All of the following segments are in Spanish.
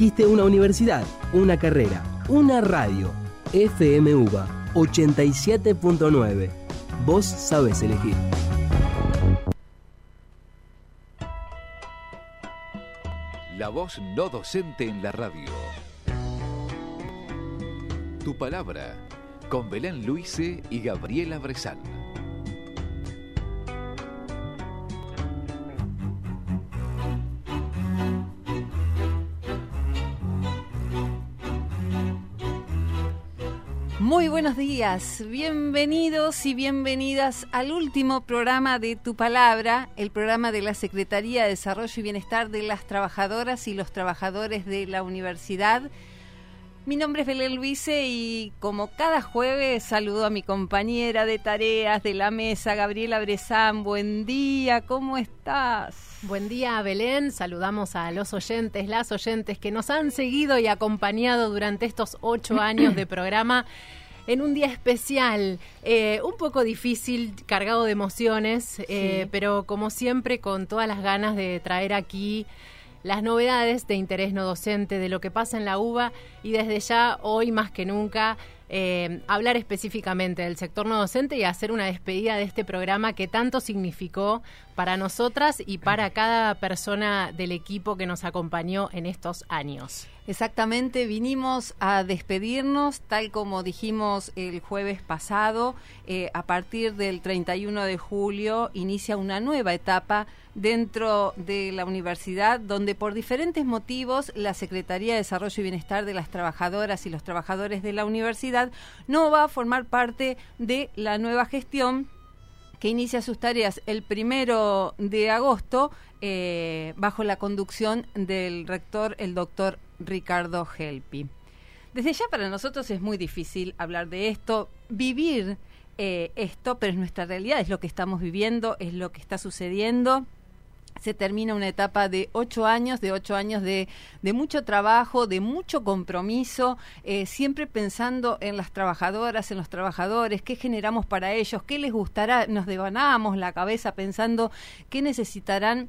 Existe una universidad, una carrera, una radio. FMUBA 87.9. Vos sabés elegir. La voz no docente en la radio. Tu palabra, con Belén Luise y Gabriela Bresal. Muy buenos días, bienvenidos y bienvenidas al último programa de Tu Palabra, el programa de la Secretaría de Desarrollo y Bienestar de las Trabajadoras y los Trabajadores de la Universidad. Mi nombre es Belén Luise y como cada jueves saludo a mi compañera de tareas de la mesa, Gabriela Brezán. Buen día, ¿cómo estás? Buen día, Belén. Saludamos a los oyentes, las oyentes que nos han seguido y acompañado durante estos ocho años de programa en un día especial, eh, un poco difícil, cargado de emociones, eh, pero como siempre con todas las ganas de traer aquí las novedades de interés no docente, de lo que pasa en la UBA y desde ya, hoy más que nunca, eh, hablar específicamente del sector no docente y hacer una despedida de este programa que tanto significó para nosotras y para cada persona del equipo que nos acompañó en estos años. Exactamente, vinimos a despedirnos, tal como dijimos el jueves pasado, eh, a partir del 31 de julio inicia una nueva etapa dentro de la universidad, donde por diferentes motivos la Secretaría de Desarrollo y Bienestar de las Trabajadoras y los Trabajadores de la Universidad no va a formar parte de la nueva gestión que inicia sus tareas el primero de agosto eh, bajo la conducción del rector, el doctor Ricardo Helpi. Desde ya para nosotros es muy difícil hablar de esto, vivir eh, esto, pero es nuestra realidad, es lo que estamos viviendo, es lo que está sucediendo se termina una etapa de ocho años, de ocho años de, de mucho trabajo, de mucho compromiso, eh, siempre pensando en las trabajadoras, en los trabajadores, qué generamos para ellos, qué les gustará, nos devanábamos la cabeza pensando qué necesitarán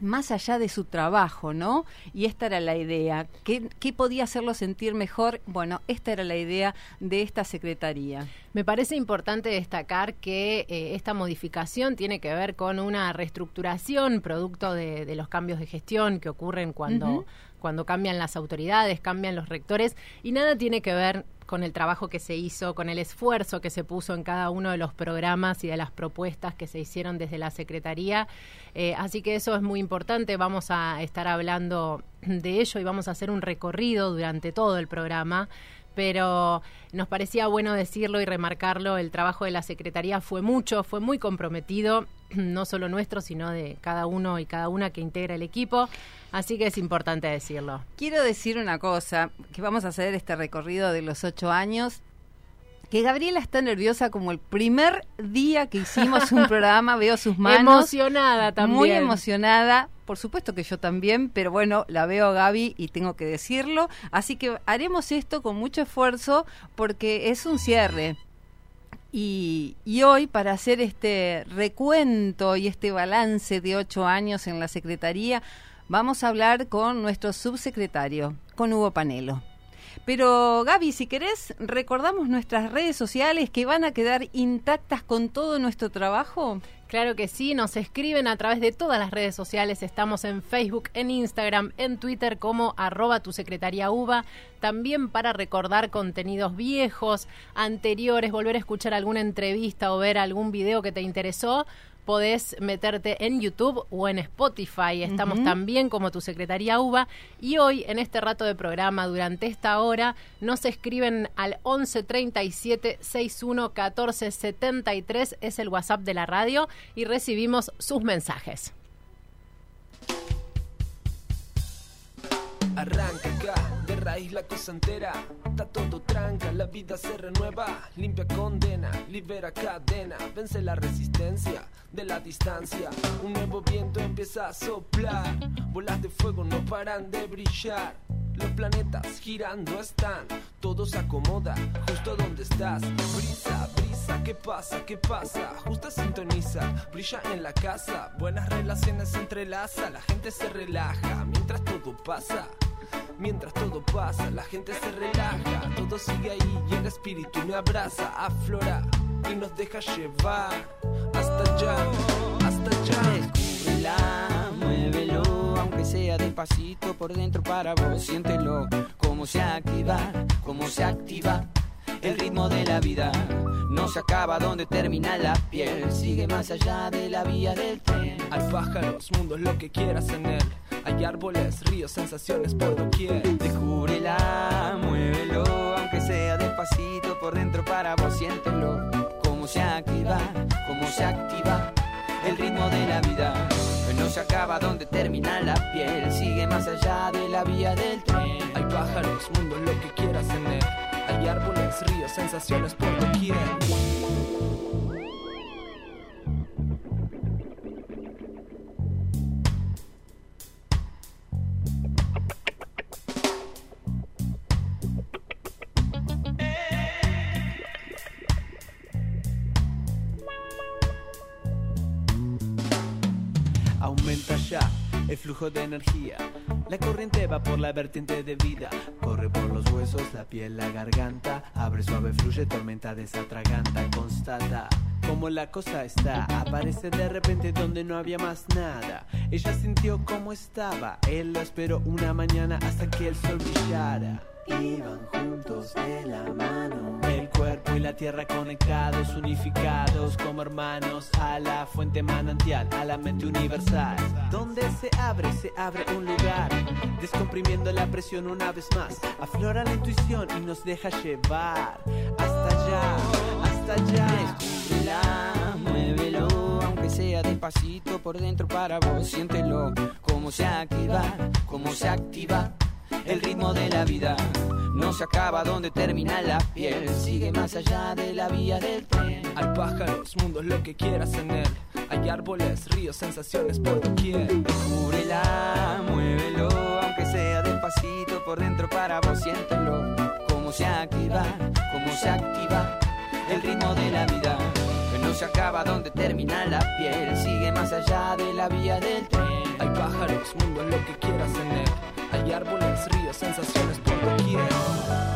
más allá de su trabajo, ¿no? Y esta era la idea. ¿Qué, ¿Qué, podía hacerlo sentir mejor? Bueno, esta era la idea de esta secretaría. Me parece importante destacar que eh, esta modificación tiene que ver con una reestructuración producto de, de los cambios de gestión que ocurren cuando, uh -huh. cuando cambian las autoridades, cambian los rectores, y nada tiene que ver con el trabajo que se hizo, con el esfuerzo que se puso en cada uno de los programas y de las propuestas que se hicieron desde la Secretaría. Eh, así que eso es muy importante. Vamos a estar hablando de ello y vamos a hacer un recorrido durante todo el programa pero nos parecía bueno decirlo y remarcarlo, el trabajo de la Secretaría fue mucho, fue muy comprometido, no solo nuestro, sino de cada uno y cada una que integra el equipo, así que es importante decirlo. Quiero decir una cosa, que vamos a hacer este recorrido de los ocho años, que Gabriela está nerviosa como el primer día que hicimos un programa, veo sus manos. Emocionada también. Muy emocionada. Por supuesto que yo también, pero bueno, la veo a Gaby y tengo que decirlo. Así que haremos esto con mucho esfuerzo porque es un cierre. Y, y, hoy, para hacer este recuento y este balance de ocho años en la Secretaría, vamos a hablar con nuestro subsecretario, con Hugo Panelo. Pero Gaby, si querés, recordamos nuestras redes sociales que van a quedar intactas con todo nuestro trabajo. Claro que sí, nos escriben a través de todas las redes sociales, estamos en Facebook, en Instagram, en Twitter como arroba tu secretaria UBA, también para recordar contenidos viejos, anteriores, volver a escuchar alguna entrevista o ver algún video que te interesó, podés meterte en YouTube o en Spotify. Estamos uh -huh. también como tu secretaría UBA. Y hoy, en este rato de programa, durante esta hora, nos escriben al 11 37 61 14 73, es el WhatsApp de la radio, y recibimos sus mensajes. Arranca acá, de raíz la cosa entera. Está todo tranca, la vida se renueva. Limpia condena, libera cadena. Vence la resistencia de la distancia. Un nuevo viento empieza a soplar. Bolas de fuego no paran de brillar. Los planetas girando están, todo se acomoda justo donde estás. Brisa, brisa, ¿qué pasa? ¿Qué pasa? Justa sintoniza, brilla en la casa. Buenas relaciones se entrelaza, la gente se relaja mientras todo pasa. Mientras todo pasa, la gente se relaja, todo sigue ahí y el espíritu me abraza, aflora y nos deja llevar hasta allá, hasta allá. Descúbrela, muévelo, aunque sea despacito por dentro para vos, siéntelo, cómo se activa, cómo se activa el ritmo de la vida. No se acaba donde termina la piel, sigue más allá de la vía del tren. Hay pájaros, mundos, lo que quieras en él. Hay árboles, ríos, sensaciones por doquier. Descúbrela, muévelo, aunque sea despacito por dentro para vos, siéntelo. Cómo se activa, cómo se activa el ritmo de la vida. No se acaba donde termina la piel, sigue más allá de la vía del tren. Hay pájaros, mundos, lo que quieras en él. Hay árboles, ríos, sensaciones por doquier. De energía. La corriente va por la vertiente de vida. Corre por los huesos, la piel, la garganta. Abre suave, fluye, tormenta desatraganta. Constata cómo la cosa está. Aparece de repente donde no había más nada. Ella sintió cómo estaba. Él lo esperó una mañana hasta que el sol brillara. Iban juntos de la mano. El cuerpo y la tierra conectados, unificados como hermanos a la fuente manantial, a la mente universal. Donde se abre, se abre un lugar, descomprimiendo la presión una vez más. Aflora la intuición y nos deja llevar hasta allá, hasta allá. Descúbrela, muévelo, aunque sea despacito por dentro para vos, siéntelo. Cómo se activa, cómo se activa el ritmo de la vida. No se acaba donde termina la piel, sigue más allá de la vía del tren. Hay pájaros, mundos, lo que quieras en él. Hay árboles, ríos, sensaciones por doquier. Descúbrela, muévelo, aunque sea despacito por dentro para vos, siéntelo. Cómo se activa, cómo se activa el ritmo de la vida. Que no se acaba donde termina la piel, sigue más allá de la vía del tren. Hay pájaros, mundos, lo que quieras en él. Hay árboles, ríos, sensaciones por doquier.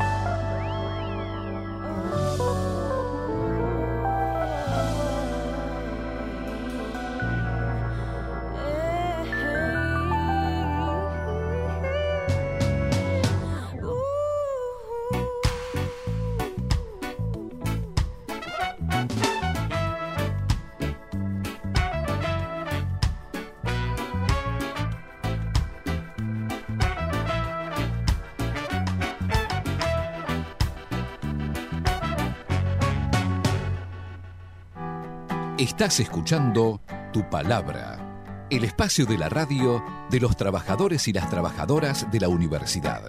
Estás escuchando Tu Palabra, el espacio de la radio de los trabajadores y las trabajadoras de la universidad.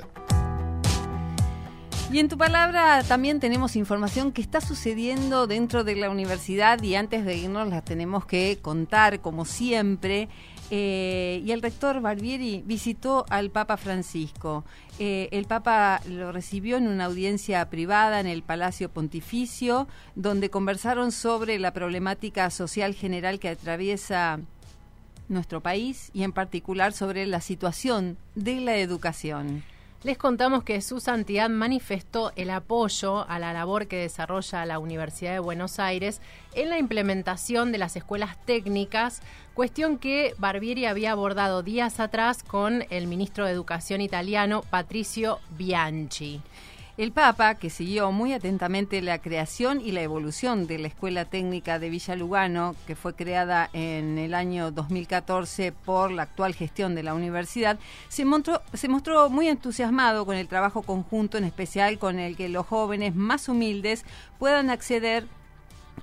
Y en tu palabra también tenemos información que está sucediendo dentro de la universidad y antes de irnos la tenemos que contar como siempre. Eh, y el rector Barbieri visitó al Papa Francisco. Eh, el Papa lo recibió en una audiencia privada en el Palacio Pontificio, donde conversaron sobre la problemática social general que atraviesa nuestro país y en particular sobre la situación de la educación. Les contamos que su santidad manifestó el apoyo a la labor que desarrolla la Universidad de Buenos Aires en la implementación de las escuelas técnicas, cuestión que Barbieri había abordado días atrás con el ministro de Educación italiano Patricio Bianchi. El Papa, que siguió muy atentamente la creación y la evolución de la Escuela Técnica de Villa Lugano, que fue creada en el año 2014 por la actual gestión de la universidad, se mostró, se mostró muy entusiasmado con el trabajo conjunto, en especial con el que los jóvenes más humildes puedan acceder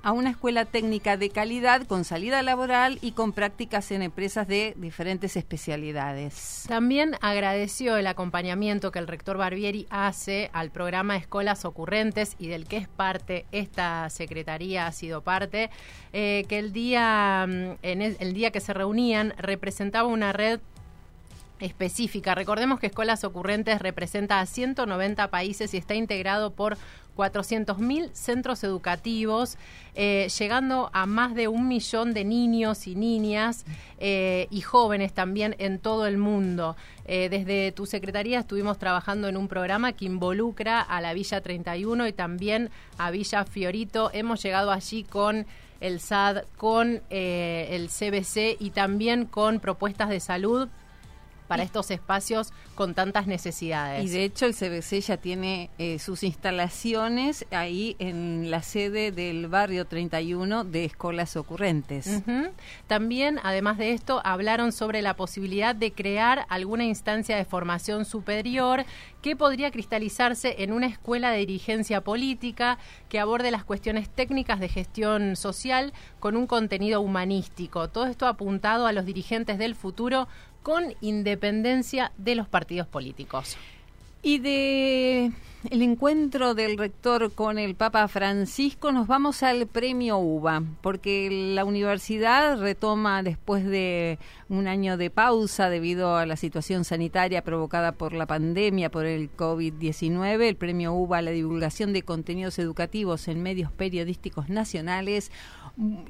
a una escuela técnica de calidad con salida laboral y con prácticas en empresas de diferentes especialidades. También agradeció el acompañamiento que el rector Barbieri hace al programa Escolas Ocurrentes y del que es parte esta secretaría ha sido parte, eh, que el día mm, en el, el día que se reunían representaba una red específica. Recordemos que Escuelas Ocurrentes representa a 190 países y está integrado por 400.000 centros educativos, eh, llegando a más de un millón de niños y niñas eh, y jóvenes también en todo el mundo. Eh, desde tu secretaría estuvimos trabajando en un programa que involucra a la Villa 31 y también a Villa Fiorito. Hemos llegado allí con el SAD, con el CBC y también con propuestas de salud para estos espacios con tantas necesidades. Y de hecho el CBC ya tiene eh, sus instalaciones ahí en la sede del barrio 31 de Escolas Ocurrentes. También, además de esto, hablaron sobre la posibilidad de crear alguna instancia de formación superior que podría cristalizarse en una escuela de dirigencia política que aborde las cuestiones técnicas de gestión social con un contenido humanístico. Todo esto apuntado a los dirigentes del futuro con independencia de los partidos políticos. Y de el encuentro del rector con el Papa Francisco nos vamos al premio UBA, porque la universidad retoma después de un año de pausa debido a la situación sanitaria provocada por la pandemia, por el COVID-19, el premio UBA a la divulgación de contenidos educativos en medios periodísticos nacionales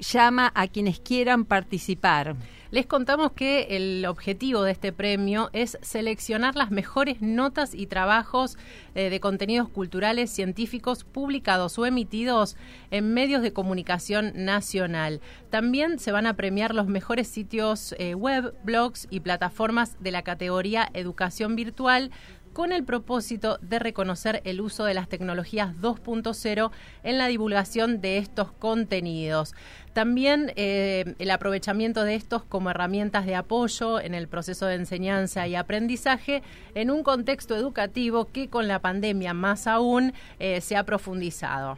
llama a quienes quieran participar. Les contamos que el objetivo de este premio es seleccionar las mejores notas y trabajos eh, de contenidos culturales científicos publicados o emitidos en medios de comunicación nacional. También se van a premiar los mejores sitios eh, web, blogs y plataformas de la categoría educación virtual con el propósito de reconocer el uso de las tecnologías 2.0 en la divulgación de estos contenidos. También eh, el aprovechamiento de estos como herramientas de apoyo en el proceso de enseñanza y aprendizaje en un contexto educativo que con la pandemia más aún eh, se ha profundizado.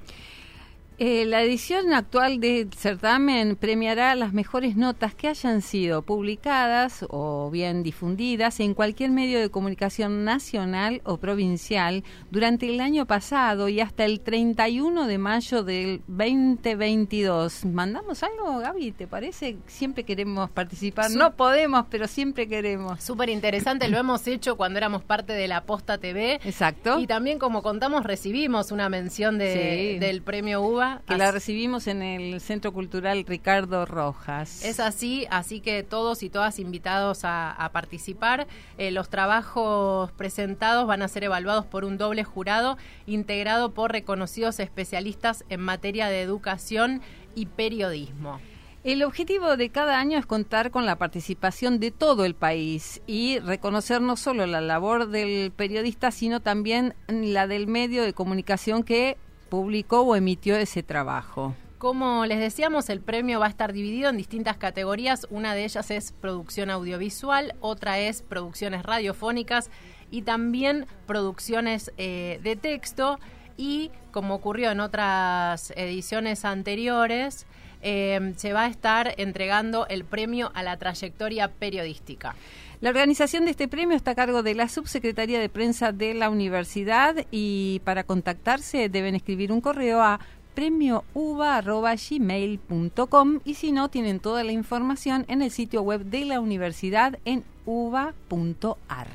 Eh, la edición actual del certamen premiará las mejores notas que hayan sido publicadas o bien difundidas en cualquier medio de comunicación nacional o provincial durante el año pasado y hasta el 31 de mayo del 2022. ¿Mandamos algo, Gaby? ¿Te parece? Siempre queremos participar. no podemos, pero siempre queremos. Súper interesante, lo hemos hecho cuando éramos parte de la Posta TV. Exacto. Y también, como contamos, recibimos una mención de, del premio UBA que la recibimos en el Centro Cultural Ricardo Rojas. Es así, así que todos y todas invitados a, participar. Eh, los trabajos presentados van a ser evaluados por un doble jurado integrado por reconocidos especialistas en materia de educación y periodismo. El objetivo de cada año es contar con la participación de todo el país y reconocer no solo la labor del periodista, sino también la del medio de comunicación que publicó o emitió ese trabajo. Como les decíamos, el premio va a estar dividido en distintas categorías. Una de ellas es producción audiovisual, otra es producciones radiofónicas y también producciones eh, de texto. Y como ocurrió en otras ediciones anteriores, eh, se va a estar entregando el premio a la trayectoria periodística. La organización de este premio está a cargo de la Subsecretaría de Prensa de la Universidad y para contactarse deben escribir un correo a premiouva.gmail.com y si no, tienen toda la información en el sitio web de la universidad en uva.ar.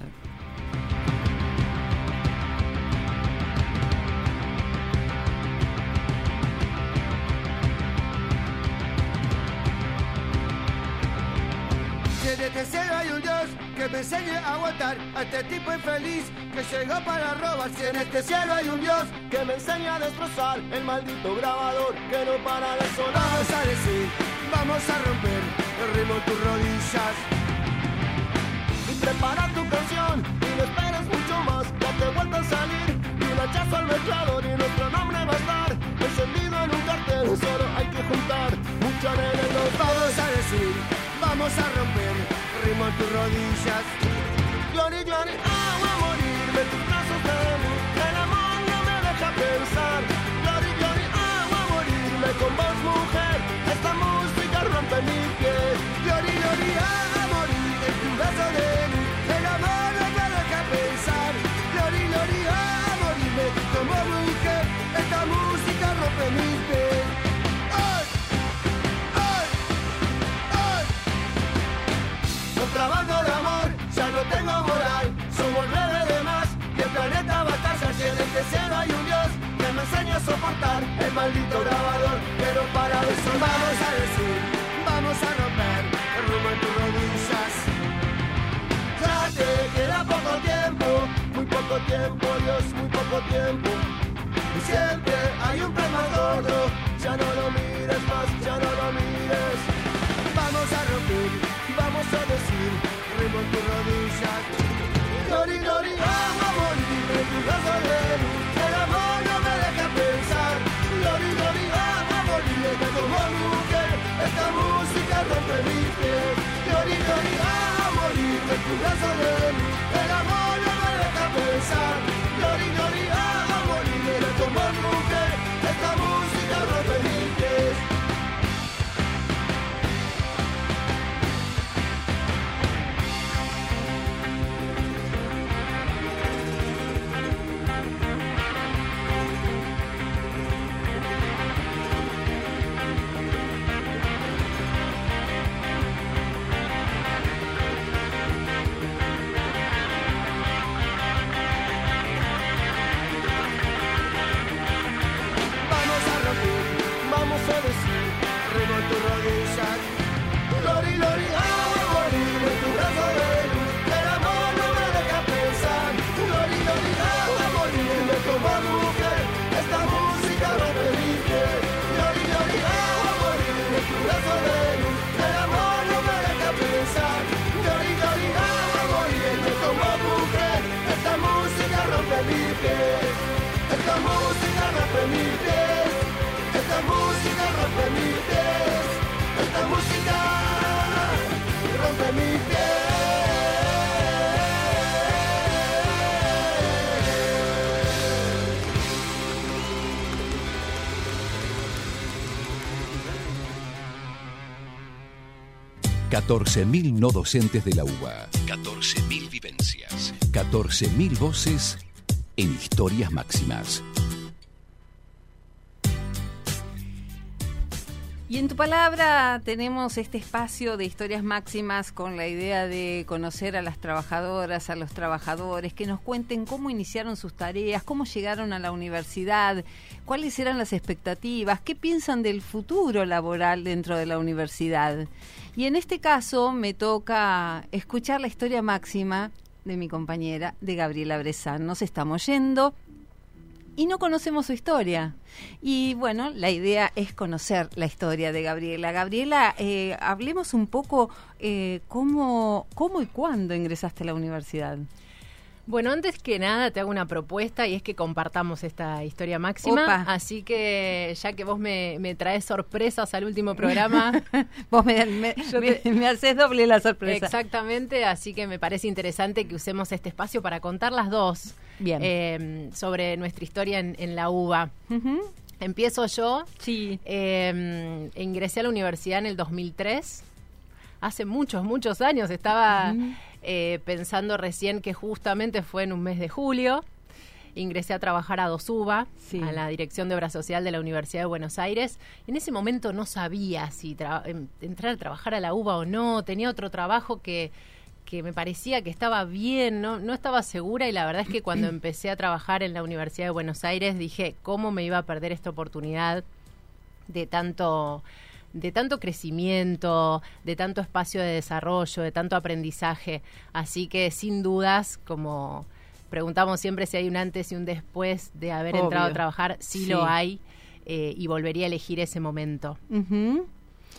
que me enseñe a aguantar a este tipo infeliz que llegó para robar. Si en este cielo hay un Dios que me enseña a destrozar el maldito grabador que no para de sonar. Vamos a decir, vamos a romper el ritmo en tus rodillas. Y prepara tu canción y no esperes mucho más. Date vuelta a salir y un hachazo al mezclador y nuestro nombre va a estar encendido en un cartel. Solo hay que juntar mucha y nos vamos a decir, vamos a romper ritmo en tus rodillas. Glory, glory, agua a morirme, tus brazos de mí. El amor no me deja pensar. Glory, glory, agua a morirme con vos, mujer. Esta música rompe mi soportar el maldito grabador, pero para eso vamos a decir, vamos a romper el rumbo en tus rodillas. Ya te queda poco tiempo, muy poco tiempo, Dios, muy poco tiempo. Y siempre hay un plan más gordo, ya no lo mires más, ya no lo mires. Vamos a romper. De luz. El amor pensar. 14.000 no docentes de la UBA. 14.000 vivencias. 14.000 voces en historias máximas. Y en tu palabra tenemos este espacio de historias máximas con la idea de conocer a las trabajadoras, a los trabajadores, que nos cuenten cómo iniciaron sus tareas, cómo llegaron a la universidad, cuáles eran las expectativas, qué piensan del futuro laboral dentro de la universidad. Y en este caso me toca escuchar la historia máxima de mi compañera, de Gabriela Brezán. Nos estamos yendo y no conocemos su historia. Y bueno, la idea es conocer la historia de Gabriela. Gabriela, eh, hablemos un poco eh, cómo, cómo y cuándo ingresaste a la universidad. Bueno, antes que nada te hago una propuesta y es que compartamos esta historia máxima. Opa. Así que ya que vos me, me traes sorpresas al último programa, Vos me, me, te- haces doble la sorpresa. exactamente, así que me parece interesante que usemos este espacio para contar las dos Bien. eh, sobre nuestra historia en, en la UBA. Empiezo yo. Sí. Eh, ingresé a la universidad en el 2003. Hace muchos, muchos años. Estaba eh, pensando recién que justamente fue en un mes de julio. Ingresé a trabajar a DOSUBA, Sí. a la Dirección de Obra Social de la Universidad de Buenos Aires. En ese momento no sabía si em- entrar a trabajar a la UBA o no. Tenía otro trabajo que, que me parecía que estaba bien, no, no estaba segura y la verdad es que cuando empecé a trabajar en la Universidad de Buenos Aires dije, ¿cómo me iba a perder esta oportunidad de tanto de tanto crecimiento, de tanto espacio de desarrollo, de tanto aprendizaje. Así que sin dudas, como preguntamos siempre si hay un antes y un después de haber Obvio. entrado a trabajar, sí, Sí. lo hay eh, y volvería a elegir ese momento. Ujú.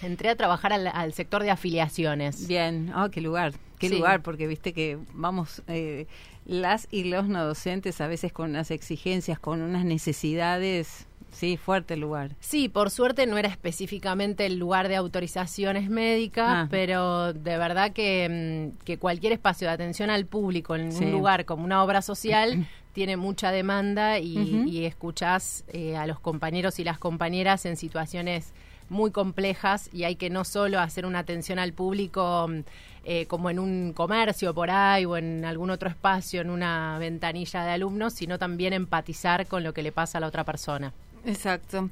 Entré a trabajar al, al sector de afiliaciones. Bien, oh, qué lugar, qué Sí. lugar, porque viste que vamos, eh, las y los no docentes a veces con unas exigencias, con unas necesidades, sí, fuerte lugar. Sí, por suerte no era específicamente el lugar de autorizaciones médicas, Ah. pero de verdad que, mm, que cualquier espacio de atención al público en Sí. un lugar como una obra social tiene mucha demanda y, Ujú. y escuchás eh, a los compañeros y las compañeras en situaciones muy complejas y hay que no solo hacer una atención al público mm, eh, como en un comercio por ahí o en algún otro espacio, en una ventanilla de alumnos, sino también empatizar con lo que le pasa a la otra persona. Exacto.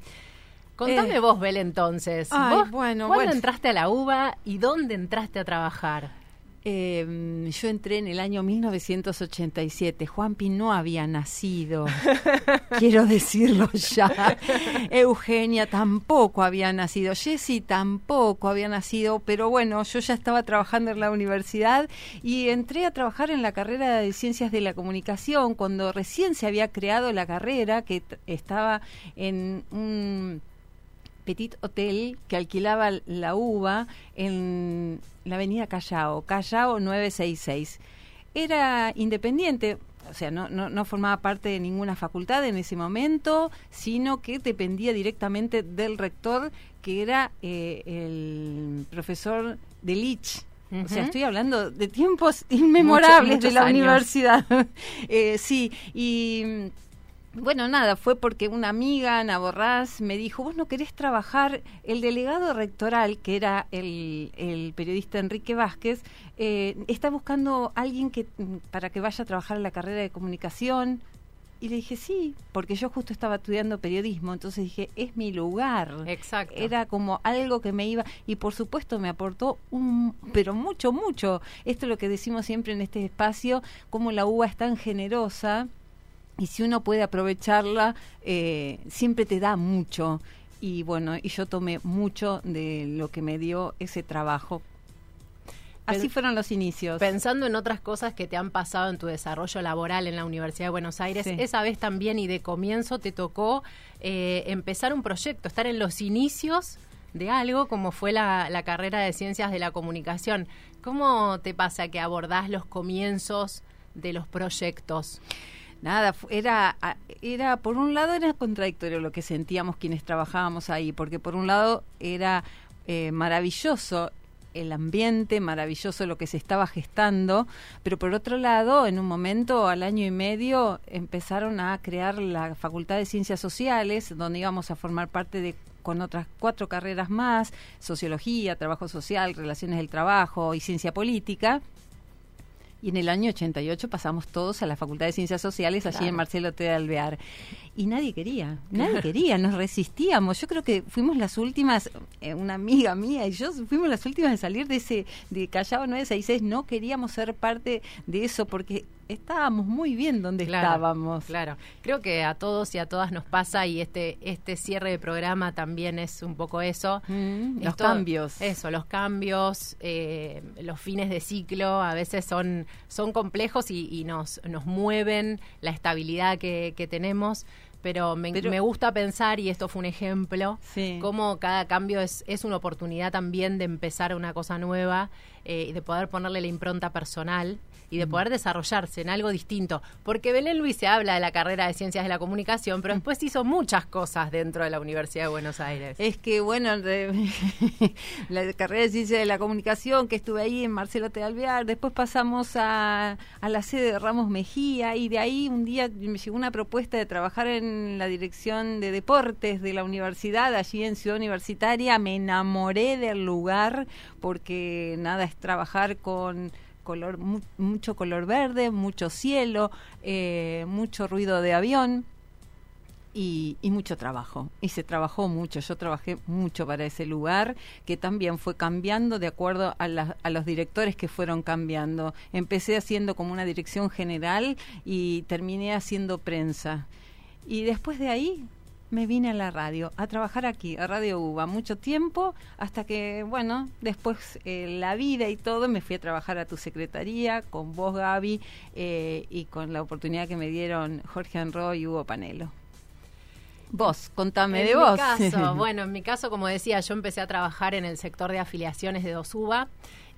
Contame Eh, vos, Bel, entonces. ay, ¿Vos bueno, ¿Cuándo bueno. entraste a la UBA y dónde entraste a trabajar? Eh, yo entré en el año 1987. Juanpi no había nacido. Quiero decirlo ya. Eugenia tampoco había nacido. Jessy tampoco había nacido. Pero bueno, yo ya estaba trabajando en la universidad y entré a trabajar en la carrera de Ciencias de la Comunicación cuando recién se había creado la carrera que estaba en un petit hotel que alquilaba la uva en la avenida Callao, Callao 966. Era independiente, o sea, no, no, no, formaba parte de ninguna facultad en ese momento, sino que dependía directamente del rector, que era eh, el profesor de Lich. O sea, estoy hablando de tiempos inmemorables de la universidad. eh, sí, y bueno, nada, fue porque una amiga, Ana Borrás, me dijo, vos no querés trabajar, el delegado rectoral, que era el, el periodista Enrique Vázquez, eh, está buscando alguien que para que vaya a trabajar en la carrera de comunicación. Y le dije, sí, porque yo justo estaba estudiando periodismo, entonces dije, es mi lugar. Exacto. Era como algo que me iba, y por supuesto me aportó un, pero mucho, mucho. Esto es lo que decimos siempre en este espacio, como la uva es tan generosa y si uno puede aprovecharla, eh, siempre te da mucho. Y bueno, y yo tomé mucho de lo que me dio ese trabajo. Así fueron los inicios. Pensando en otras cosas que te han pasado en tu desarrollo laboral en la Universidad de Buenos Aires, sí. esa vez también y de comienzo te tocó eh, empezar un proyecto, estar en los inicios de algo como fue la, la, carrera de Ciencias de la Comunicación. ¿Cómo te pasa que abordás los comienzos de los proyectos? Nada, era, era, por un lado era contradictorio lo que sentíamos quienes trabajábamos ahí, porque por un lado era eh, maravilloso el ambiente, maravilloso lo que se estaba gestando, pero por otro lado, en un momento, al año y medio, empezaron a crear la Facultad de Ciencias Sociales, donde íbamos a formar parte de con otras cuatro carreras más, sociología, trabajo social, relaciones del trabajo y ciencia política, y en el año 88 pasamos todos a la Facultad de Ciencias Sociales allí claro. en Marcelo T. de Alvear. Y nadie quería, nadie quería, nos resistíamos. Yo creo que fuimos las últimas, eh, una amiga mía y yo fuimos las últimas en salir de ese, de Callao 966, no queríamos ser parte de eso porque estábamos muy bien donde claro, estábamos. Claro, creo que a todos y a todas nos pasa y este este cierre de programa también es un poco eso. Mm, los cambios. Eso, los cambios, eh, los fines de ciclo a veces son, son complejos y, y nos, nos mueven la estabilidad que, que tenemos pero me, pero me, gusta pensar, y esto fue un ejemplo, sí. cómo cada cambio es, es una oportunidad también de empezar una cosa nueva eh, y de poder ponerle la impronta personal y de poder desarrollarse en algo distinto. Porque Belén Luis se habla de la carrera de Ciencias de la Comunicación, pero después hizo muchas cosas dentro de la Universidad de Buenos Aires. Es que, bueno, la carrera de Ciencias de la Comunicación, que estuve ahí en Marcelo T. Alvear, después pasamos a, a la sede de Ramos Mejía, y de ahí un día me llegó una propuesta de trabajar en la dirección de deportes de la universidad, allí en Ciudad Universitaria. Me enamoré del lugar, porque nada, es trabajar con color mu mucho color verde, mucho cielo, eh, mucho ruido de avión y, mucho trabajo. Y se trabajó mucho, yo trabajé mucho para ese lugar que también fue cambiando de acuerdo a, a los directores que fueron cambiando. Empecé haciendo como una dirección general y terminé haciendo prensa. Y después de ahí me vine a la radio, a trabajar aquí, a Radio UBA, mucho tiempo, hasta que, bueno, después eh, la vida y todo, me fui a trabajar a tu secretaría, con vos, Gaby, eh, y con la oportunidad que me dieron Jorge Anro y Hugo Panelo. Vos, contame en de vos. Caso, bueno, en mi caso, como decía, yo empecé a trabajar en el sector de afiliaciones de Dosuba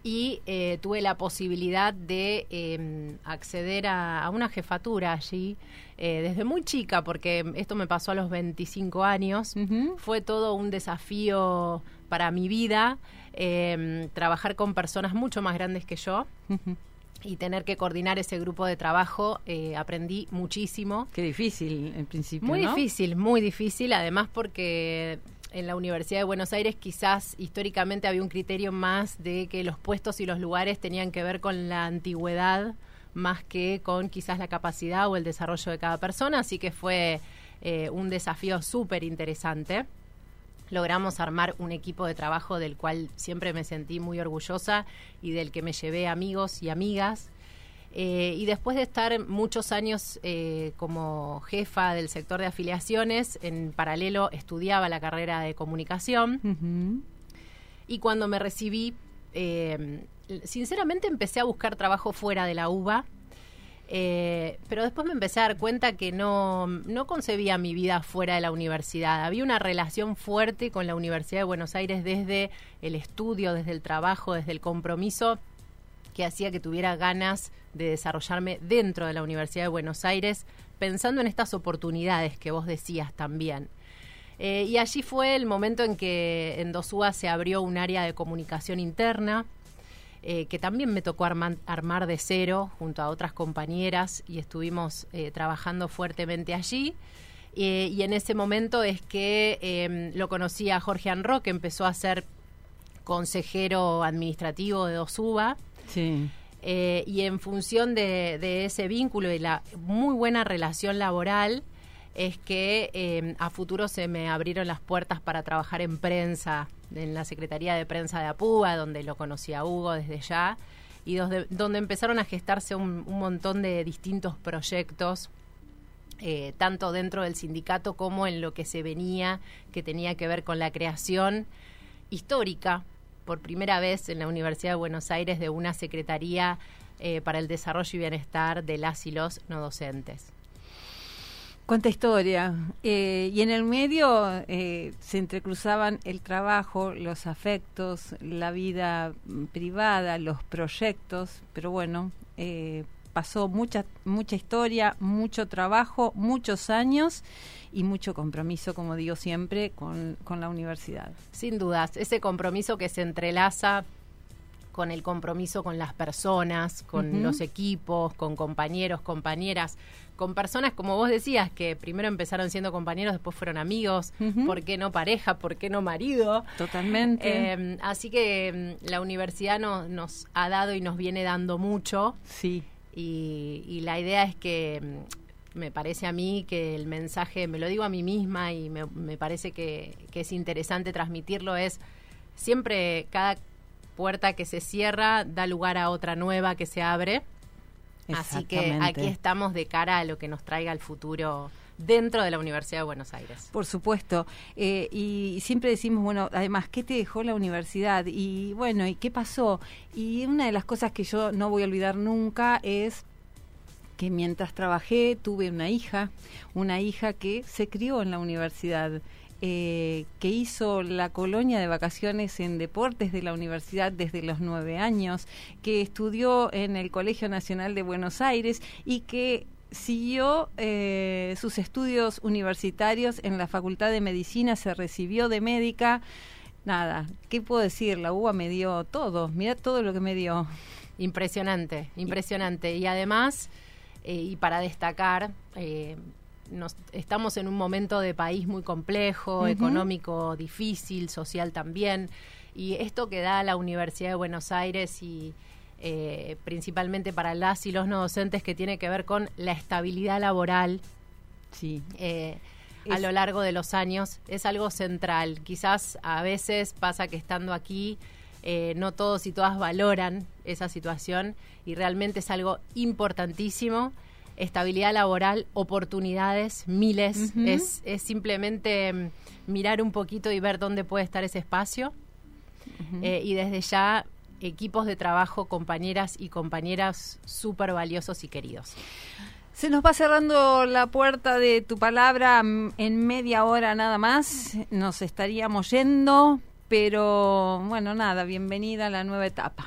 y eh, tuve la posibilidad de eh, acceder a, a, una jefatura allí eh, desde muy chica, porque esto me pasó a los 25 años. Uh -huh. Fue todo un desafío para mi vida, em, trabajar con personas mucho más grandes que yo. Uh -huh y tener que coordinar ese grupo de trabajo, eh, aprendí muchísimo. Qué difícil en principio. Muy ¿no? difícil, muy difícil, además porque en la Universidad de Buenos Aires quizás históricamente había un criterio más de que los puestos y los lugares tenían que ver con la antigüedad más que con quizás la capacidad o el desarrollo de cada persona, así que fue eh, un desafío súper interesante. logramos armar un equipo de trabajo del cual siempre me sentí muy orgullosa y del que me llevé amigos y amigas. Eh, y después de estar muchos años eh, como jefa del sector de afiliaciones, en paralelo estudiaba la carrera de comunicación. Y cuando me recibí, eh, sinceramente empecé a buscar trabajo fuera de la UBA. pero después me empecé a dar cuenta que no, no concebía mi vida fuera de la universidad. Había una relación fuerte con la Universidad de Buenos Aires desde el estudio, desde el trabajo, desde el compromiso que hacía que tuviera ganas de desarrollarme dentro de la Universidad de Buenos Aires, pensando en estas oportunidades que vos decías también. Eh, y allí fue el momento en que en Dosúa se abrió un área de comunicación interna, eh, que también me tocó armar de cero junto a otras compañeras y estuvimos eh, trabajando fuertemente allí. y en ese momento es que em, lo conocí a Jorge Anro, que empezó a ser consejero administrativo de Dosuba. Sí. Eh, y en función de, ese vínculo y la muy buena relación laboral, es que eh, a futuro se me abrieron las puertas para trabajar en prensa, en la Secretaría de Prensa de Apúa, donde lo conocí a Hugo desde ya, y donde, empezaron a gestarse un, montón de distintos proyectos. Eh, tanto dentro del sindicato como en lo que se venía, que tenía que ver con la creación histórica por primera vez en la Universidad de Buenos Aires de una Secretaría eh, para el Desarrollo y Bienestar de las y los no docentes. Cuánta historia. Eh, y en el medio eh, se entrecruzaban el trabajo, los afectos, la vida privada, los proyectos, pero bueno, pasó mucha, mucha historia, mucho trabajo, muchos años y mucho compromiso, como digo siempre, con, la universidad. Sin dudas, ese compromiso que se entrelaza con el compromiso con las personas, con los equipos, con compañeros, compañeras, con personas, como vos decías, que primero empezaron siendo compañeros, después fueron amigos, ¿por qué no pareja? ¿Por qué no marido? Totalmente. Eh, así que mm, la universidad nos ha dado y nos viene dando mucho. Sí. Y, la idea es que mm, me parece a mí que el mensaje, me lo digo a mí misma y me, parece que, es interesante transmitirlo, es siempre cada puerta que se cierra da lugar a otra nueva que se abre. Así que aquí estamos de cara a lo que nos traiga el futuro dentro de la Universidad de Buenos Aires. Por supuesto. Eh, y siempre decimos, bueno, además, ¿qué te dejó la universidad? Y bueno, ¿y qué pasó? Y una de las cosas que yo no voy a olvidar nunca es que mientras trabajé tuve una hija, una hija que se crió en la universidad. Eh, que hizo la colonia de vacaciones en deportes de la universidad desde los nueve años, que estudió en el Colegio Nacional de Buenos Aires y que siguió eh, sus estudios universitarios en la Facultad de Medicina, se recibió de médica. Nada, ¿qué puedo decir? La UBA me dio todo, mira todo lo que me dio. Impresionante, impresionante. Y además, eh, y para destacar, eh, nos, estamos en un momento de país muy complejo, económico difícil, social también. Y esto que da la Universidad de Buenos Aires y eh, principalmente para las y los no docentes, que tiene que ver con la estabilidad laboral. Sí. Eh, a lo largo de los años es algo central. Quizás a veces pasa que estando aquí eh, no todos y todas valoran esa situación y realmente es algo importantísimo. Estabilidad laboral, oportunidades, miles. es, es, simplemente mm, mirar un poquito y ver dónde puede estar ese espacio. y desde ya equipos de trabajo, compañeras y compañeras súper valiosos y queridos. Se nos va cerrando la puerta de tu palabra mm, en media hora nada más. Nos estaríamos yendo, pero bueno, nada, bienvenida a la nueva etapa.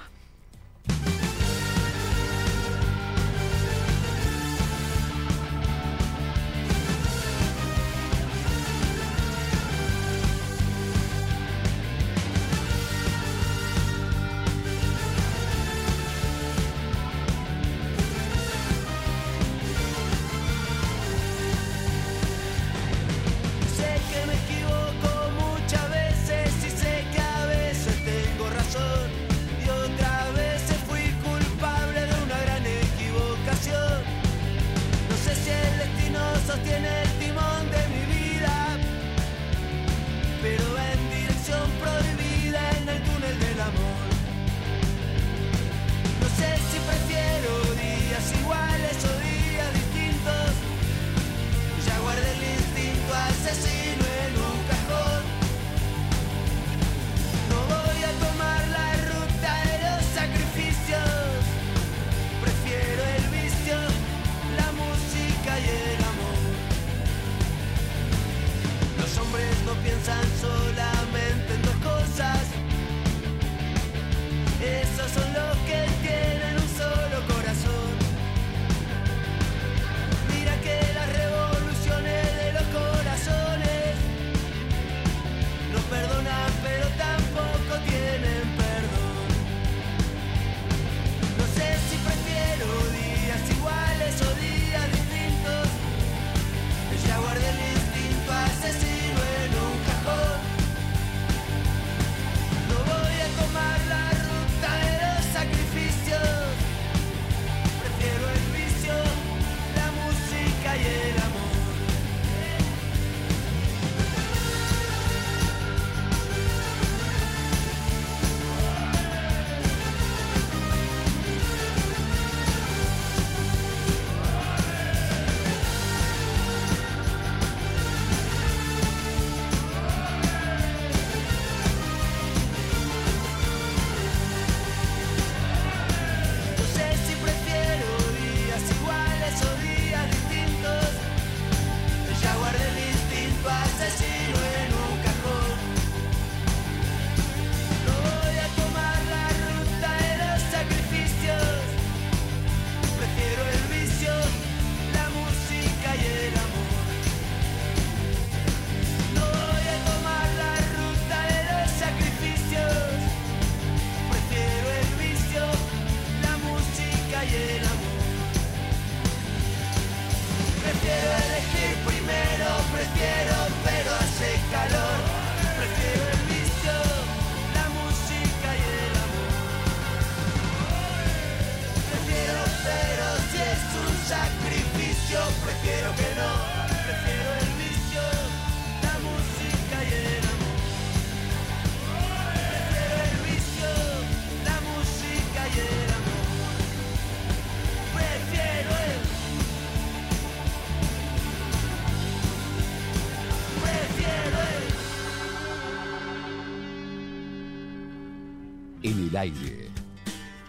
El aire,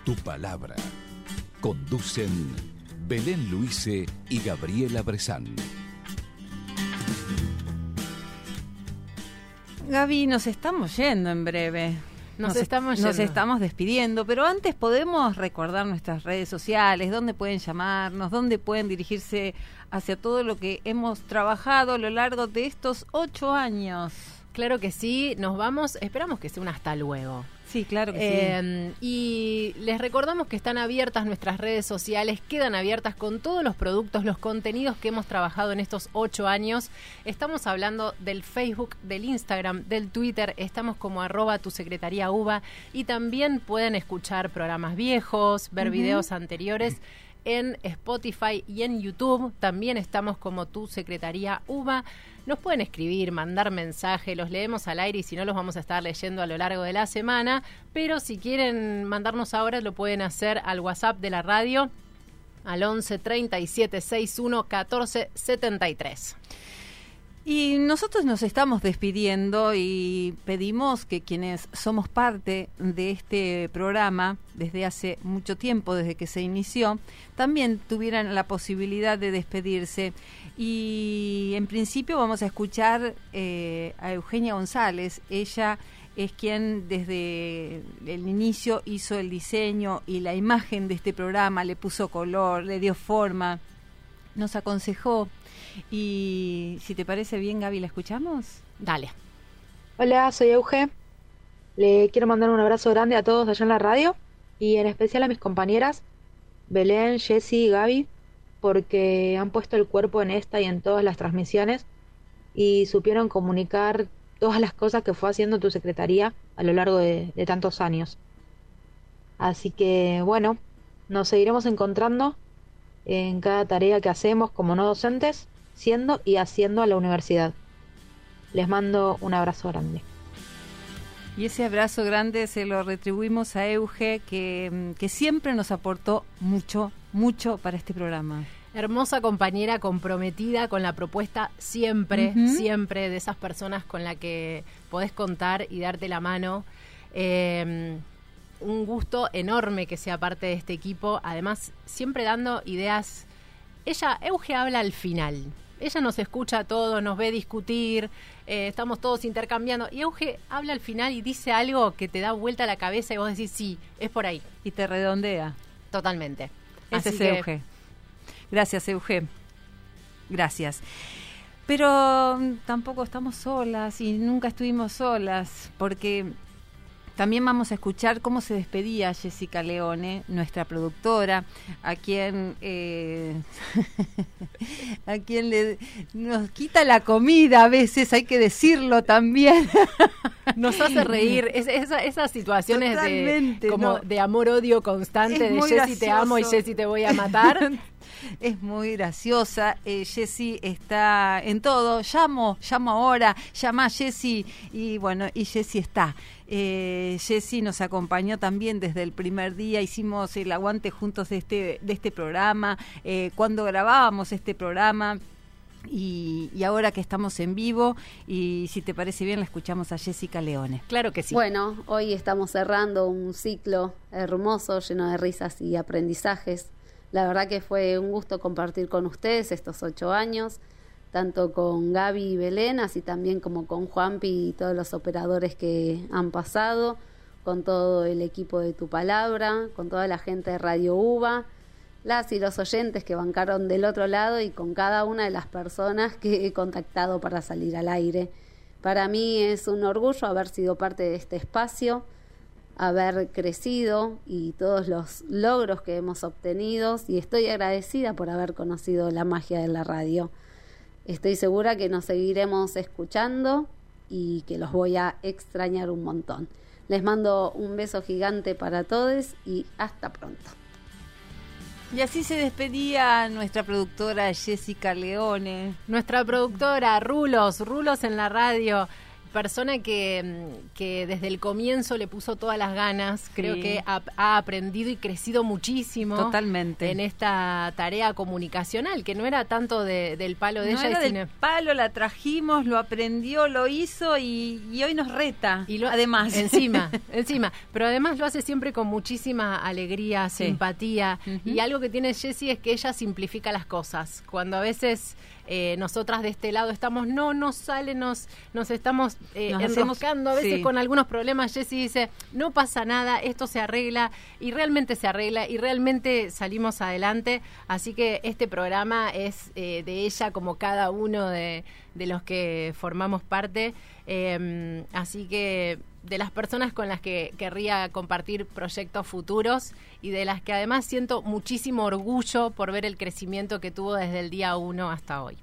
tu palabra. Conducen Belén Luise y Gabriela Bresán. Gaby, nos estamos yendo en breve. Nos estamos Nos yendo. estamos despidiendo, pero antes podemos recordar nuestras redes sociales, dónde pueden llamarnos, dónde pueden dirigirse hacia todo lo que hemos trabajado a lo largo de estos ocho años. Claro que sí, nos vamos, esperamos que sea un hasta luego. Sí, claro que sí. Eh, y les recordamos que están abiertas nuestras redes sociales, quedan abiertas con todos los productos, los contenidos que hemos trabajado en estos ocho años. Estamos hablando del Facebook, del Instagram, del Twitter, estamos como arroba tu secretaría UBA y también pueden escuchar programas viejos, ver videos anteriores en Spotify y en YouTube. También estamos como tu secretaría UBA. Nos pueden escribir, mandar mensaje, los leemos al aire y si no los vamos a estar leyendo a lo largo de la semana. Pero si quieren mandarnos ahora, lo pueden hacer al WhatsApp de la radio al 11 37 61 14 73. Y nosotros nos estamos despidiendo y pedimos que quienes somos parte de este programa desde hace mucho tiempo, desde que se inició, también tuvieran la posibilidad de despedirse. Y en principio vamos a escuchar eh, a Eugenia González. Ella es quien desde el inicio hizo el diseño y la imagen de este programa, le puso color, le dio forma, nos aconsejó. Y si te parece bien, Gaby, ¿la escuchamos? Dale. Hola, soy Euge. Le quiero mandar un abrazo grande a todos allá en la radio y en especial a mis compañeras Belén, Jessy y Gaby porque han puesto el cuerpo en esta y en todas las transmisiones y supieron comunicar todas las cosas que fue haciendo tu secretaría a lo largo de, de tantos años. Así que bueno, nos seguiremos encontrando en cada tarea que hacemos como no docentes, siendo y haciendo a la universidad. Les mando un abrazo grande. Y ese abrazo grande se lo retribuimos a Euge, que, mm, que siempre nos aportó mucho, mucho para este programa. Hermosa compañera comprometida con la propuesta siempre, siempre de esas personas con la que podés contar y darte la mano. Eh, un gusto enorme que sea parte de este equipo. Además, siempre dando ideas. Ella, Euge, habla al final. ella nos escucha a todos, nos ve discutir, eh, estamos todos intercambiando. Y Euge habla al final y dice algo que te da vuelta a la cabeza y vos decís, sí, es por ahí. Y te redondea. Totalmente. Ese es Euge. Gracias, Euge. Gracias. Pero mm, tampoco estamos solas y nunca estuvimos solas, porque también vamos a escuchar cómo se despedía Jessica Leone, nuestra productora, a quien eh, a quien le nos quita la comida a veces, hay que decirlo también. Nos hace reír esas situaciones de como de amor odio constante de Jessy te amo y Jessy te voy a matar. es muy graciosa. Eh, Jessie está en todo. Llamo, llamo ahora, llama a Jessie y bueno, y Jessie está. Eh, Jessie nos acompañó también desde el primer día, hicimos el aguante juntos de este, de este programa, eh, cuando grabábamos este programa. Y, y, ahora que estamos en vivo, y si te parece bien, la escuchamos a Jessica Leone. Claro que sí. Bueno, hoy estamos cerrando un ciclo hermoso, lleno de risas y aprendizajes. La verdad que fue un gusto compartir con ustedes estos ocho años, tanto con Gaby y Belén, así también como con Juanpi y todos los operadores que han pasado, con todo el equipo de Tu Palabra, con toda la gente de Radio UBA, las y los oyentes que bancaron del otro lado y con cada una de las personas que he contactado para salir al aire. Para mí es un orgullo haber sido parte de este espacio haber crecido y todos los logros que hemos obtenido y estoy agradecida por haber conocido la magia de la radio. Estoy segura que nos seguiremos escuchando y que los voy a extrañar un montón. Les mando un beso gigante para todos y hasta pronto. Y así se despedía nuestra productora Jessica Leone. Nuestra productora Rulos, Rulos en la radio persona que, mm, que, desde el comienzo le puso todas las ganas, creo que ha, aprendido y crecido muchísimo. Totalmente. En esta tarea comunicacional, que no era tanto del palo de ella. Era del palo, la trajimos, lo aprendió, lo hizo y, hoy nos reta. Y lo, además. Encima, encima. Pero además lo hace siempre con muchísima alegría, simpatía. Y algo que tiene Jessie es que ella simplifica las cosas. Cuando a veces eh, nosotras de este lado estamos, no, no sale, nos, nos estamos eh, enroscando a veces con algunos problemas. Jessy dice, no pasa nada, esto se arregla y realmente se arregla y realmente salimos adelante. Así que este programa es eh, de ella como cada uno de, de los que formamos parte. Em, así que de las personas con las que querría compartir proyectos futuros y de las que además siento muchísimo orgullo por ver el crecimiento que tuvo desde el día uno hasta hoy.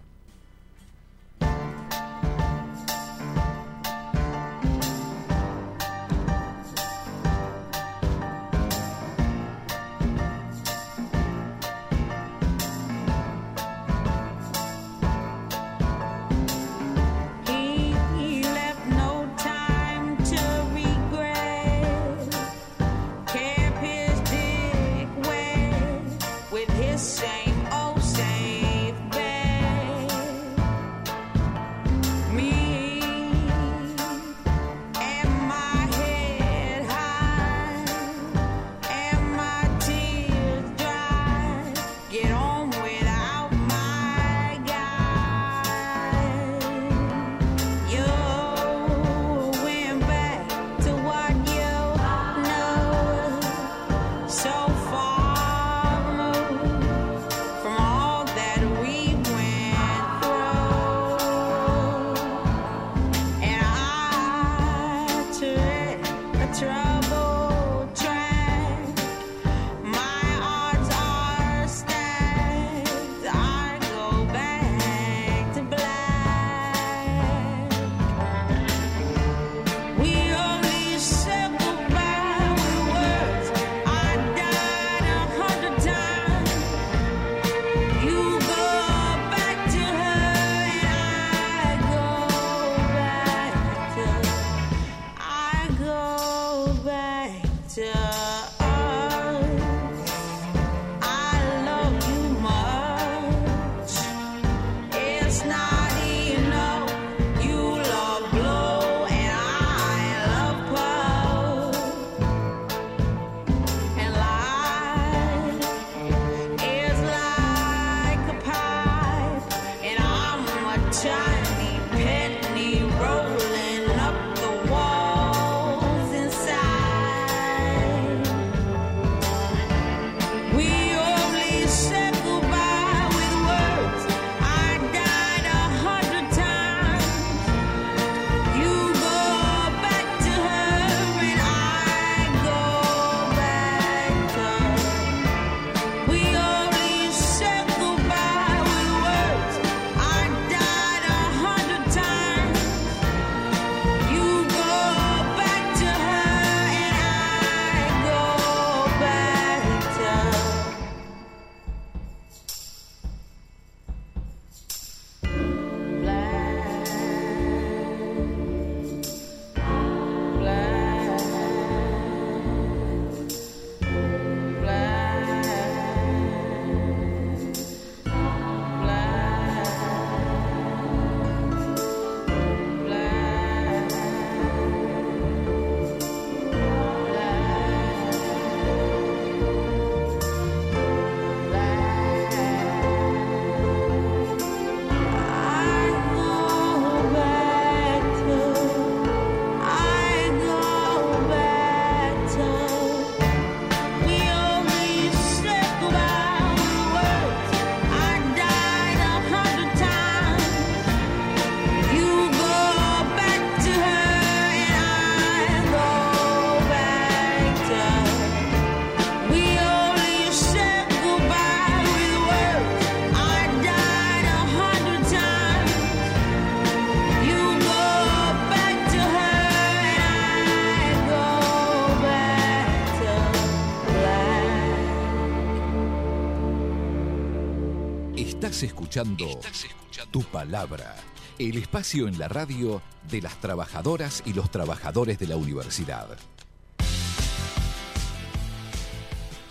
Escuchando, Tu Palabra, el espacio en la radio de las trabajadoras y los trabajadores de la universidad.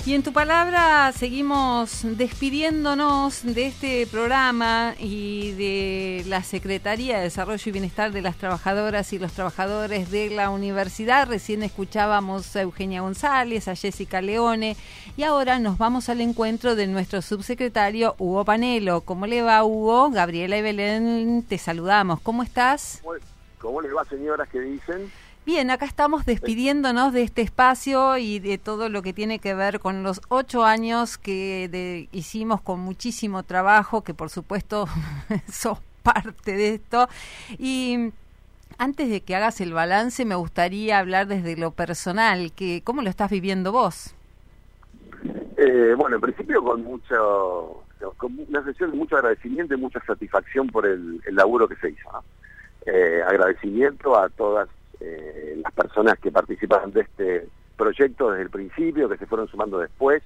Y en tu palabra seguimos despidiéndonos de este programa y de la Secretaría de Desarrollo y Bienestar de las Trabajadoras y los Trabajadores de la Universidad. Recién escuchábamos a Eugenia González, a Jessica Leone y ahora nos vamos al encuentro de nuestro subsecretario Hugo Panelo. ¿Cómo le va Hugo? Gabriela y Belén, te saludamos. ¿Cómo estás? ¿Cómo les va señoras que dicen? Bien, acá estamos despidiéndonos de este espacio y de todo lo que tiene que ver con los ocho años que hicimos con muchísimo trabajo, que por supuesto sos parte de esto. Y antes de que hagas el balance, me gustaría hablar desde lo personal, que ¿cómo lo estás viviendo vos? Eh, bueno, en principio con mucho, con una sesión de mucho agradecimiento y mucha satisfacción por el, laburo que se hizo. Eh, agradecimiento a todas eh, las personas que participaron de este proyecto desde el principio, que se fueron sumando después.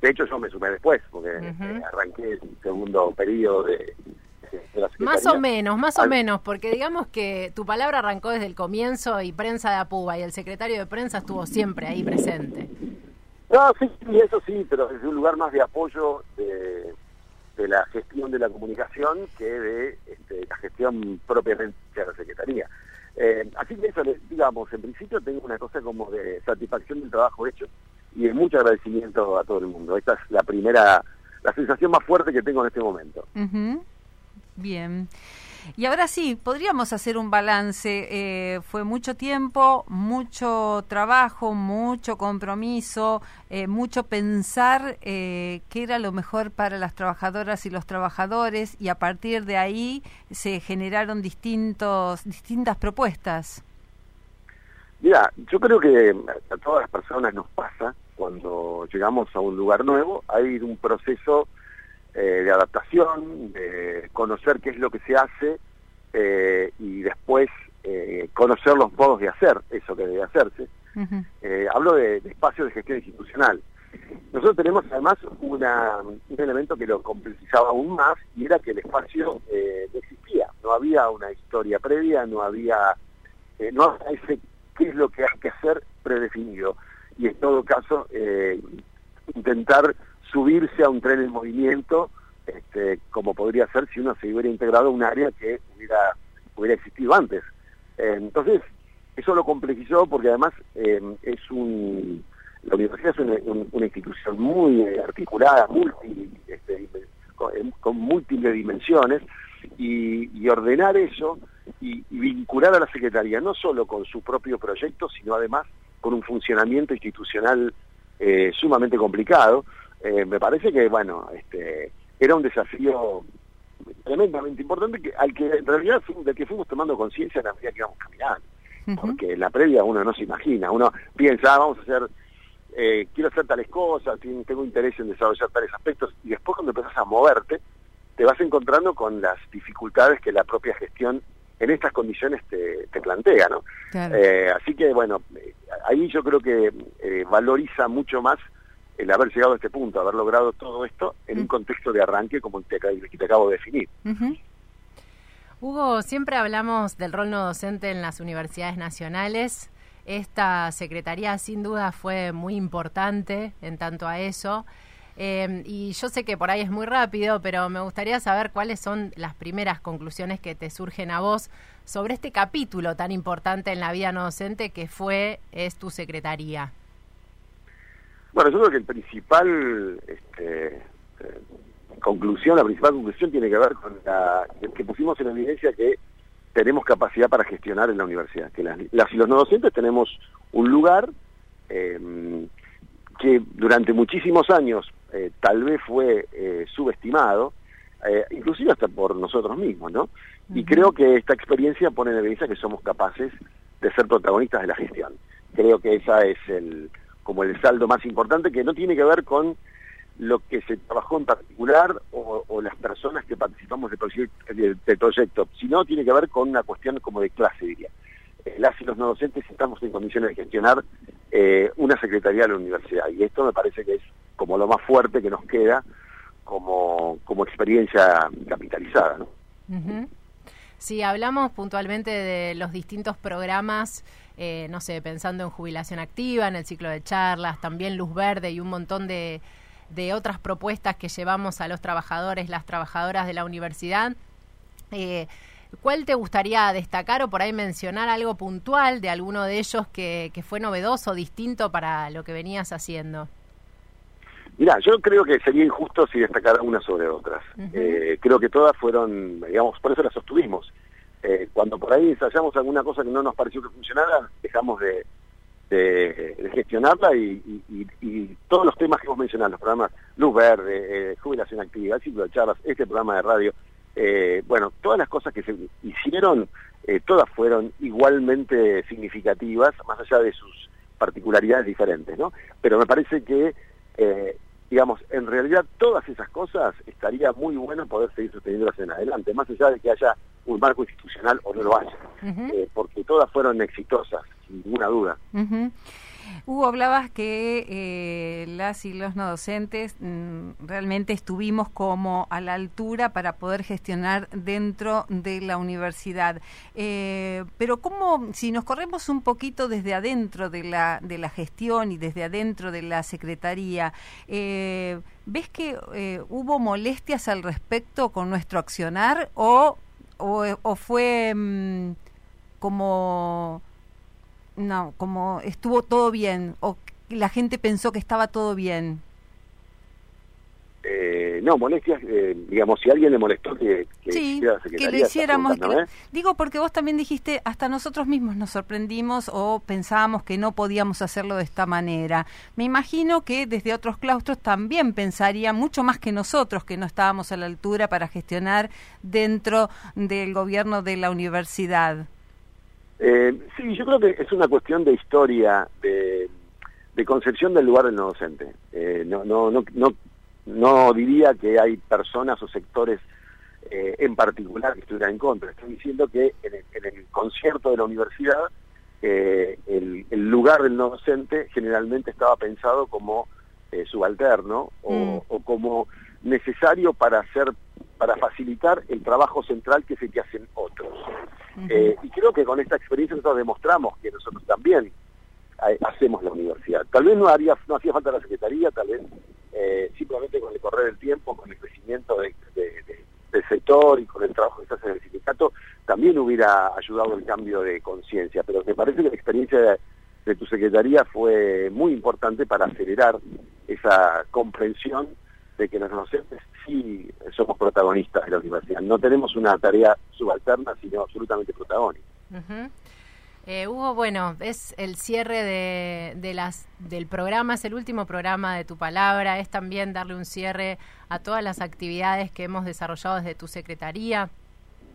De hecho, yo me sumé después, porque eh, arranqué el segundo periodo de, la Más o menos, más o menos, porque digamos que tu palabra arrancó desde el comienzo y prensa de Apuba y el secretario de prensa estuvo siempre ahí presente. No, sí, eso sí, pero desde un lugar más de apoyo de, la gestión de la comunicación que de este, la gestión propiamente de la Secretaría. Eh, así que eso, digamos, en principio tengo una cosa como de satisfacción del trabajo hecho y de mucho agradecimiento a todo el mundo. Esta es la primera, la sensación más fuerte que tengo en este momento. Bien. Y ahora sí, podríamos hacer un balance. Eh, fue mucho tiempo, mucho trabajo, mucho compromiso, eh, mucho pensar eh, qué era lo mejor para las trabajadoras y los trabajadores y a partir de ahí se generaron distintos, distintas propuestas. Mira, yo creo que a todas las personas nos pasa cuando llegamos a un lugar nuevo, hay un proceso eh, de adaptación, de conocer qué es lo que se hace eh, y después eh, conocer los modos de hacer eso que debe hacerse. hablo de, espacios de gestión institucional. Nosotros tenemos además una, un elemento que lo complejizaba aún más y era que el espacio no existía, no había una historia previa, no había, no había ese qué es lo que hay que hacer predefinido y en todo caso intentar subirse a un tren en movimiento, este, como podría ser si uno se hubiera integrado a un área que hubiera, existido antes. Eh, entonces, eso lo complejizó porque además eh, es un la universidad es una, institución muy articulada, multi, este, con, múltiples dimensiones, y, ordenar eso y, vincular a la Secretaría no solo con su propio proyecto, sino además con un funcionamiento institucional eh, sumamente complicado. Eh, me parece que, bueno, este, era un desafío tremendamente importante que, al que en realidad del que fuimos tomando conciencia en la medida que íbamos caminando. Porque en la previa uno no se imagina, uno piensa, ah, vamos a hacer eh, quiero hacer tales cosas, tengo interés en desarrollar tales aspectos, y después cuando empiezas a moverte, te vas encontrando con las dificultades que la propia gestión en estas condiciones te, plantea, ¿no? Eh, así que, bueno, eh, ahí yo creo que eh, valoriza mucho más el haber llegado a este punto, haber logrado todo esto en un mm. contexto de arranque como el que te, acabo de definir. Hugo, siempre hablamos del rol no docente en las universidades nacionales. Esta secretaría sin duda fue muy importante en tanto a eso. Eh, y yo sé que por ahí es muy rápido, pero me gustaría saber cuáles son las primeras conclusiones que te surgen a vos sobre este capítulo tan importante en la vida no docente que fue es tu secretaría. Bueno, yo creo que el principal este, eh, conclusión, la principal conclusión tiene que ver con la que pusimos en evidencia que tenemos capacidad para gestionar en la universidad, que las, y los no docentes tenemos un lugar eh, que durante muchísimos años eh, tal vez fue eh, subestimado, inclusive hasta por nosotros mismos, ¿no? Y creo que esta experiencia pone en evidencia que somos capaces de ser protagonistas de la gestión. Creo que esa es el como el saldo más importante que no tiene que ver con lo que se trabajó en particular o, las personas que participamos del proyecto, del proyecto, sino tiene que ver con una cuestión como de clase, diría. las y los no docentes estamos en condiciones de gestionar una secretaría de la universidad y esto me parece que es como lo más fuerte que nos queda como, como experiencia capitalizada. ¿no? Si hablamos puntualmente de los distintos programas, eh, no sé, pensando en jubilación activa, en el ciclo de charlas, también Luz Verde y un montón de, de otras propuestas que llevamos a los trabajadores, las trabajadoras de la universidad. Eh, ¿Cuál te gustaría destacar o por ahí mencionar algo puntual de alguno de ellos que, que fue novedoso, distinto para lo que venías haciendo? Mira, yo creo que sería injusto si destacara una sobre otras. Eh, creo que todas fueron, digamos, por eso las sostuvimos. Eh, cuando por ahí ensayamos alguna cosa que no nos pareció que funcionara, dejamos de, gestionarla y, todos los temas que vos mencionás, los programas Luz Verde, eh, Jubilación Activa, el ciclo de charlas, este programa de radio, bueno, todas las cosas que se hicieron, todas fueron igualmente significativas, más allá de sus particularidades diferentes, ¿no? Pero me parece que eh, digamos, en realidad todas esas cosas estaría muy bueno poder seguir sosteniéndolas en adelante, más allá de que haya un marco institucional o no lo haya, eh, porque todas fueron exitosas, sin ninguna duda. Hugo, hablabas que eh, las y los no docentes mm, realmente estuvimos como a la altura para poder gestionar dentro de la universidad. Eh, pero ¿cómo, si nos corremos un poquito desde adentro de la, de la gestión y desde adentro de la Secretaría, eh, ¿ves que hubo molestias al respecto con nuestro accionar o, o, fue mm, como no, como estuvo todo bien o la gente pensó que estaba todo bien. Eh, no, molestias, eh, digamos, si alguien le molestó que, que, sí, que lo hiciéramos. digo porque vos también dijiste, hasta nosotros mismos nos sorprendimos o pensábamos que no podíamos hacerlo de esta manera. Me imagino que desde otros claustros también pensarían mucho más que nosotros que no estábamos a la altura para gestionar dentro del gobierno de la universidad. Eh, sí, yo creo que es una cuestión de historia, de, concepción del lugar del no docente. Eh, no, no, no, no, no diría que hay personas o sectores eh, en particular que estuvieran en contra. Estoy diciendo que en el, concierto de la universidad el, lugar del no docente generalmente estaba pensado como subalterno o, mm. o como necesario para hacer para facilitar el trabajo central que es el que hacen otros. Eh, y creo que con esta experiencia nosotros demostramos que nosotros también eh, hacemos la universidad. Tal vez no, haría, no hacía falta la Secretaría, tal vez eh, simplemente con el correr del tiempo, con el crecimiento del sector y con el trabajo que se hace en el sindicato, también hubiera ayudado el cambio de conciencia. Pero me parece que la experiencia de, de tu Secretaría fue muy importante para acelerar esa comprensión de que los docentes sí somos protagonistas de la universidad. No tenemos una tarea subalterna, sino absolutamente protagónica. Eh, Hugo, bueno, es el cierre de, las, del programa, es el último programa de Tu Palabra, es también darle un cierre a todas las actividades que hemos desarrollado desde tu secretaría,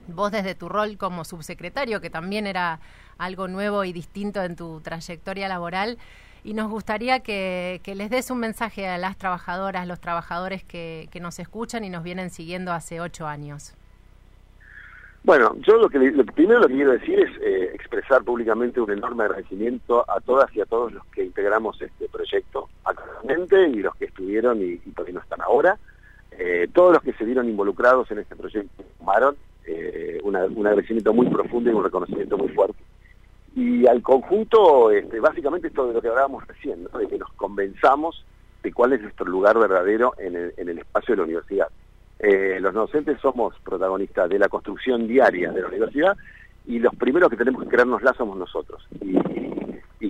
vos desde tu rol como subsecretario, que también era algo nuevo y distinto en tu trayectoria laboral. Y nos gustaría que, les des un mensaje a las trabajadoras, los trabajadores que, que nos escuchan y nos vienen siguiendo hace ocho años. Bueno, yo lo que lo primero lo que quiero decir es eh, expresar públicamente un enorme agradecimiento a todas y a todos los que integramos este proyecto actualmente y los que estuvieron y, qué no están ahora. Eh, todos los que se vieron involucrados en este proyecto tomaron eh, un agradecimiento muy profundo y un reconocimiento muy fuerte. Y al conjunto, este, básicamente esto de lo que hablábamos recién, de que nos convenzamos de cuál es nuestro lugar verdadero en el espacio de la universidad. Eh, los docentes somos protagonistas de la construcción diaria de la universidad y los primeros que tenemos que creárnosla somos nosotros. Y,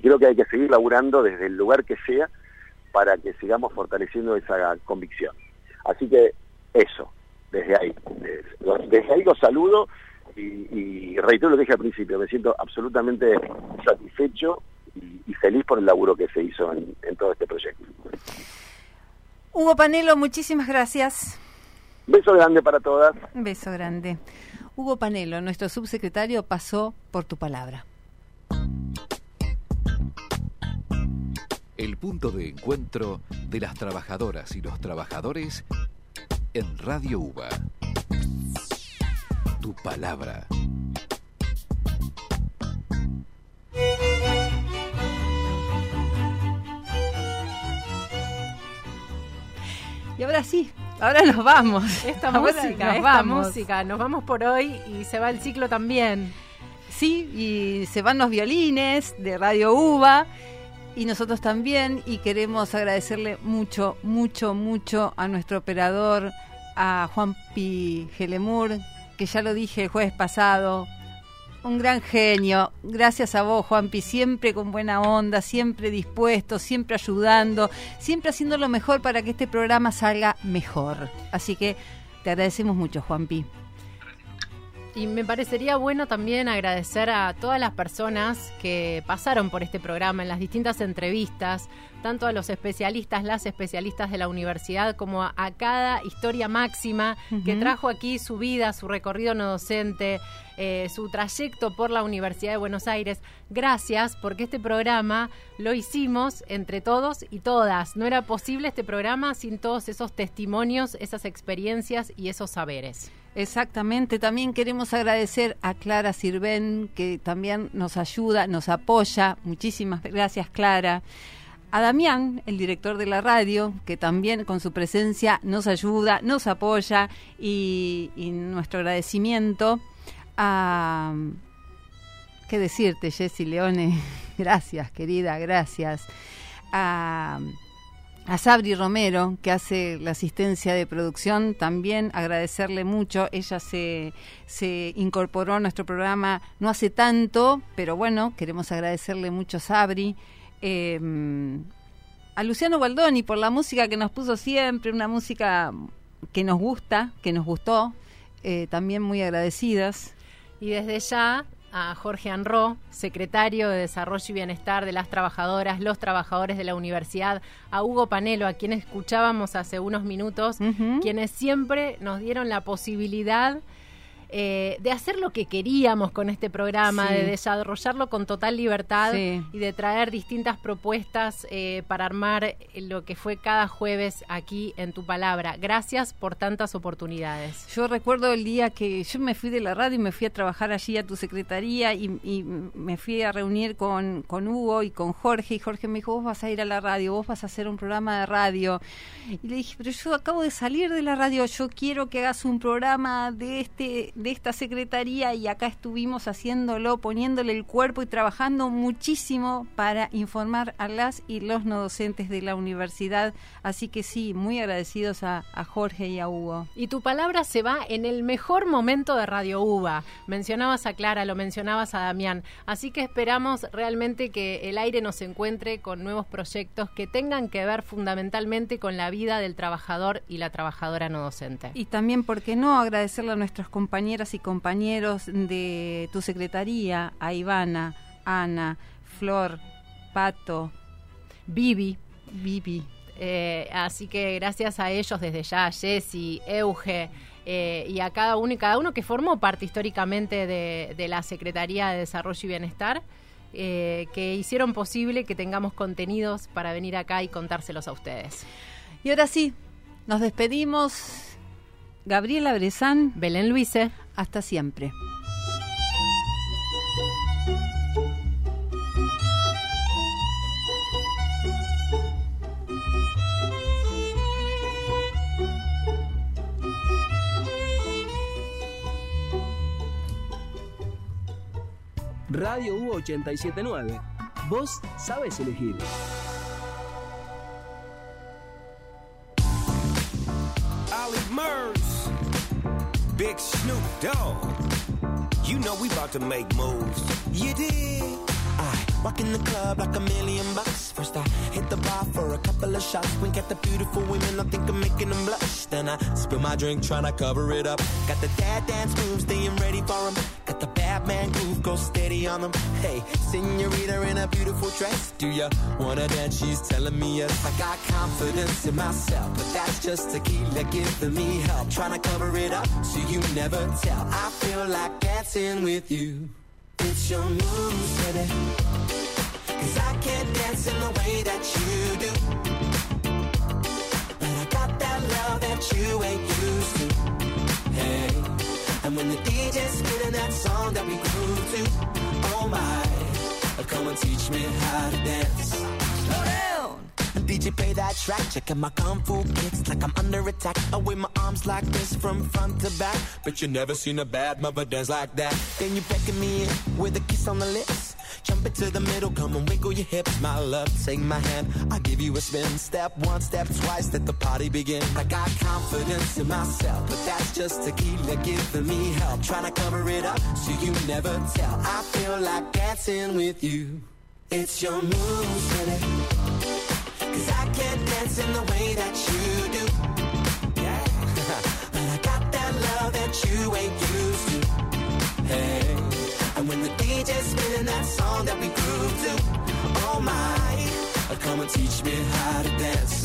creo que hay que seguir laburando desde el lugar que sea para que sigamos fortaleciendo esa convicción. Así que eso, desde ahí. Desde, ahí los saludo y, reitero lo que dije al principio, me siento absolutamente satisfecho y, feliz por el laburo que se hizo en, en todo este proyecto. Hugo Panelo, muchísimas gracias. Beso grande para todas. Beso grande. Hugo Panelo, nuestro subsecretario, pasó por tu palabra. El punto de encuentro de las trabajadoras y los trabajadores en Radio UBA. Tu palabra. Y ahora sí, Ahora nos vamos. Esta música, esta música. Nos vamos por hoy y se va el ciclo también. Sí, y se van los violines de Radio UBA y nosotros también y queremos agradecerle mucho, mucho, mucho a nuestro operador, a Juan Pi Gelemur, que ya lo dije el jueves pasado, un gran genio. Gracias a vos, Juanpi, siempre con buena onda, siempre dispuesto, siempre ayudando, siempre haciendo lo mejor para que este programa salga mejor. Así que te agradecemos mucho, Juanpi. Y me parecería bueno también agradecer a todas las personas que pasaron por este programa en las distintas entrevistas, tanto a los especialistas, las especialistas de la universidad, como a, cada historia máxima que trajo aquí su vida, su recorrido no docente, eh, su trayecto por la Universidad de Buenos Aires. Gracias, porque este programa lo hicimos entre todos y todas. No era posible este programa sin todos esos testimonios, esas experiencias y esos saberes. Exactamente, también queremos agradecer a Clara Sirven, que también nos ayuda, nos apoya. Muchísimas gracias, Clara. A Damián, el director de la radio, que también con su presencia nos ayuda, nos apoya y, nuestro agradecimiento a... ¿Qué decirte, Jessy Leone? Gracias, querida, gracias. A a Sabri Romero, que hace la asistencia de producción, también agradecerle mucho. Ella se, se incorporó a nuestro programa no hace tanto, pero bueno, queremos agradecerle mucho a Sabri. Em, a Luciano Baldoni por la música que nos puso siempre, una música que nos gusta, que nos gustó, eh, también muy agradecidas. Y desde ya a Jorge Anro, secretario de Desarrollo y Bienestar de las Trabajadoras, los trabajadores de la universidad, a Hugo Panelo, a quien escuchábamos hace unos minutos, quienes siempre nos dieron la posibilidad eh, de hacer lo que queríamos con este programa, de desarrollarlo con total libertad y de traer distintas propuestas eh, para armar lo que fue cada jueves aquí en Tu Palabra. Gracias por tantas oportunidades. Yo recuerdo el día que yo me fui de la radio y me fui a trabajar allí a tu secretaría y, me fui a reunir con, con Hugo y con Jorge y Jorge me dijo, vos vas a ir a la radio, vos vas a hacer un programa de radio. Y le dije, pero yo acabo de salir de la radio, yo quiero que hagas un programa de este de esta secretaría y acá estuvimos haciéndolo, poniéndole el cuerpo y trabajando muchísimo para informar a las y los no docentes de la universidad. Así que sí, muy agradecidos a, a Jorge y a Hugo. Y tu palabra se va en el mejor momento de Radio UBA. Mencionabas a Clara, lo mencionabas a Damián. Así que esperamos realmente que el aire nos encuentre con nuevos proyectos que tengan que ver fundamentalmente con la vida del trabajador y la trabajadora no docente. Y también, ¿por qué no agradecerle a nuestras compañeras y compañeros de tu secretaría, a Ivana, Ana, Flor, Pato, Vivi, Vivi. Eh, así que gracias a ellos desde ya, Jessy, Euge, eh, y a cada uno y cada uno que formó parte históricamente de, de la Secretaría de Desarrollo y Bienestar, eh, que hicieron posible que tengamos contenidos para venir acá y contárselos a ustedes. Y ahora sí, nos despedimos. Gabriela Brezán, Belén Luise, hasta siempre. Radio U 879. Vos sabes elegir. Murs, Big Snoop Dogg. You know we about to make moves. You dig? Walk in the club like a million bucks. First I hit the bar for a couple of shots. Wink at the beautiful women, I think I'm making them blush. Then I spill my drink, trying to cover it up. Got the dad dance moves, staying ready for them. Got the bad man groove, go steady on them. Hey, senorita in a beautiful dress. Do ya wanna dance? She's telling me yes. I got confidence in myself, but that's just tequila giving me help. Trying to cover it up so you never tell. I feel like dancing with you. It's your moves, baby. Cause I can't dance in the way that you do. But I got that love that you ain't used to. Hey. And when the DJ's spinning that song that we grew to, oh my, come and teach me how to dance. Slow down. DJ play that track, checking my kung fu kicks like I'm under attack. I wave my arms like this from front to back. But you never seen a bad mother dance like that. Then you beckon me in with a kiss on the lips. Jump into the middle, come and wiggle your hips, my love. Take my hand, I'll give you a spin. Step one, step twice, let the party begin. I got confidence in myself, but that's just tequila giving me help. Trying to cover it up so you never tell. I feel like dancing with you. It's your moves, baby. Cause I can't dance in the way that you do. Yeah. but I got that love that you ain't used to. Hey. And when the DJ's spinning that song that we grew to, oh my, uh, come and teach me how to dance.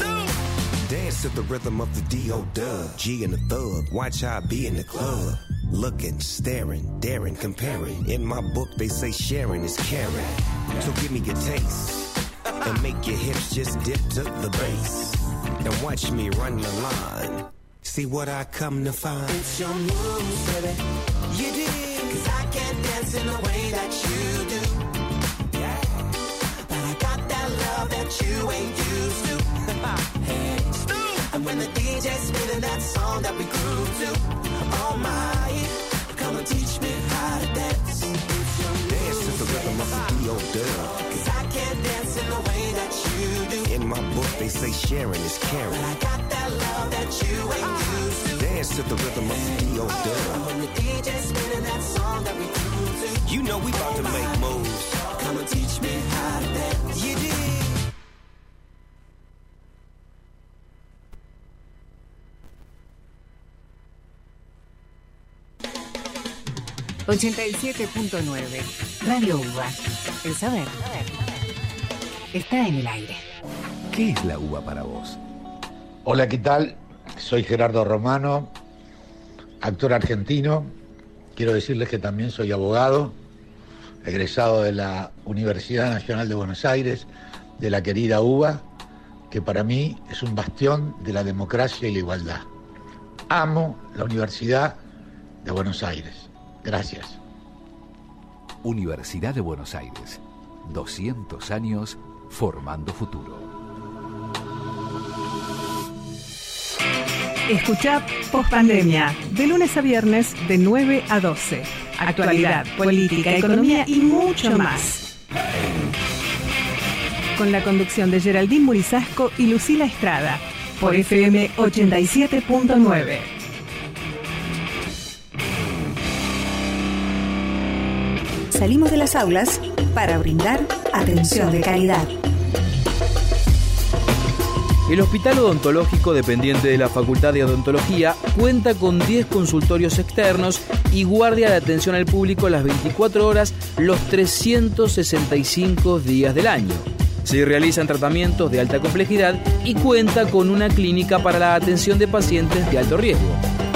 Dance to the rhythm of the D.O. Dub, G and the thug. Watch how I be in the club. Looking, staring, daring, comparing. In my book, they say sharing is caring. So give me your taste and make your hips just dip to the bass. And watch me run the line. See what I come to find. It's your moves, baby. You did. Cause I can't dance in the way that you do. Yeah. But I got that love that you ain't used to. hey. And when the DJ's spinning that song that we grew to, oh my, come and teach me how to dance. Dance to the rhythm of the D.O. Dub. My book, they say sharing is caring. But I got that love that you ain't used to. Dance to the rhythm of the D.O. Dub. When the DJ's spinning that song that we grew to, You know we about to make moves. come and teach me how to dance. You did. 87.9 Radio UBA. El saber está en el aire. ¿Qué es la uva para vos? Hola, ¿qué tal? Soy Gerardo Romano, actor argentino. Quiero decirles que también soy abogado, egresado de la Universidad Nacional de Buenos Aires, de la querida UBA, que para mí es un bastión de la democracia y la igualdad. Amo la Universidad de Buenos Aires. Gracias. Universidad de Buenos Aires. 200 años formando futuro. Escucha Postpandemia, de lunes a viernes de 9 a 12. Actualidad, política, economía y mucho más. Con la conducción de Geraldine Murizasco y Lucila Estrada, por FM 87.9. Salimos de las aulas para brindar atención de calidad. El Hospital Odontológico, dependiente de la Facultad de Odontología, cuenta con 10 consultorios externos y guardia de atención al público las 24 horas, los 365 días del año. Se realizan tratamientos de alta complejidad y cuenta con una clínica para la atención de pacientes de alto riesgo.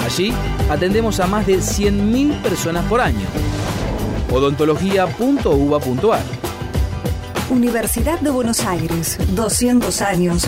Allí atendemos a más de 100.000 personas por año. odontología.uba.ar Universidad de Buenos Aires, 200 años